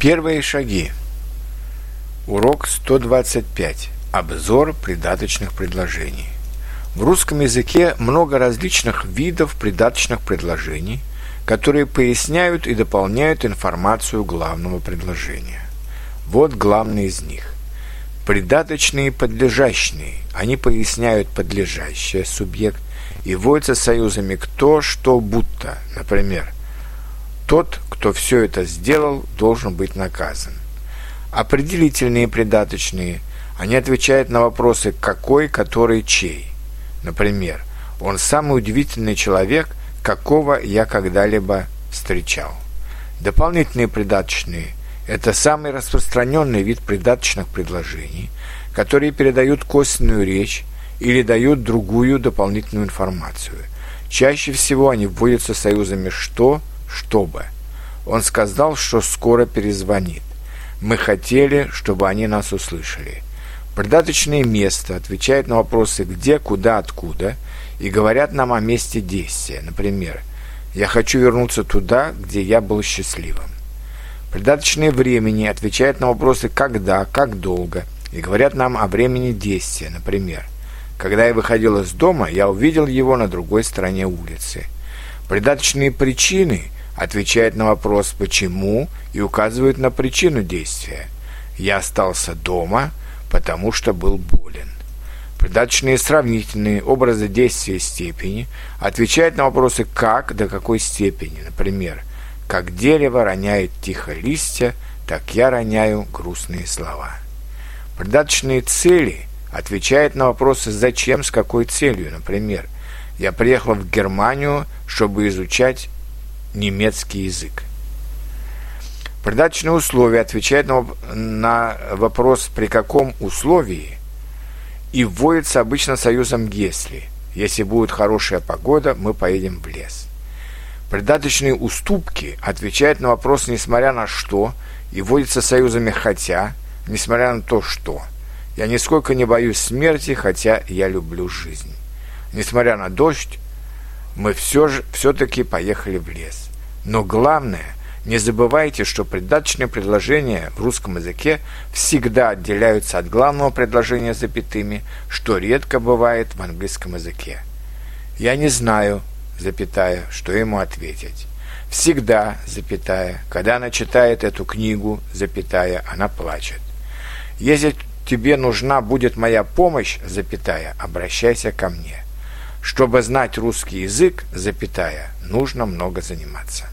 Первые шаги. Урок 125. Обзор придаточных предложений. В русском языке много различных видов придаточных предложений, которые поясняют и дополняют информацию главного предложения. Вот главный из них. Придаточные подлежащие. Они поясняют подлежащее субъект и вводятся союзами кто, что, будто. Например, тот, кто все это сделал, должен быть наказан. Определительные придаточные, они отвечают на вопросы «какой», «который», «чей». Например, «он самый удивительный человек, какого я когда-либо встречал». Дополнительные придаточные – это самый распространенный вид придаточных предложений, которые передают косвенную речь или дают другую дополнительную информацию. Чаще всего они вводятся союзами «что», чтобы. Он сказал, что скоро перезвонит. Мы хотели, чтобы они нас услышали. Придаточное место отвечает на вопросы «где», «куда», «откуда» и говорят нам о месте действия. Например, «Я хочу вернуться туда, где я был счастливым». Придаточное времени отвечает на вопросы «когда», «как долго» и говорят нам о времени действия. Например, «Когда я выходил из дома, я увидел его на другой стороне улицы». Придаточные причины – отвечает на вопрос «почему» и указывает на причину действия. «Я остался дома, потому что был болен». Придаточные сравнительные образы действия степени отвечают на вопросы «как», «до какой степени». Например, «как дерево роняет тихо листья, так я роняю грустные слова». Придаточные цели отвечают на вопросы «зачем», «с какой целью». Например, «я приехал в Германию, чтобы изучать немецкий язык. Придаточные условия отвечают на, вопрос «при каком условии» и вводится обычно союзом «если». Если будет хорошая погода, мы поедем в лес. Придаточные уступки отвечают на вопрос «несмотря на что» и вводятся союзами «хотя», несмотря на то, что. Я нисколько не боюсь смерти, хотя я люблю жизнь. Несмотря на дождь, мы все же все-таки поехали в лес. Но главное, не забывайте, что придаточные предложения в русском языке всегда отделяются от главного предложения запятыми, что редко бывает в английском языке. Я не знаю, запятая, что ему ответить. Всегда, запятая, когда она читает эту книгу, запятая, она плачет. Если тебе нужна будет моя помощь, запятая, обращайся ко мне. Чтобы знать русский язык, запятая, нужно много заниматься.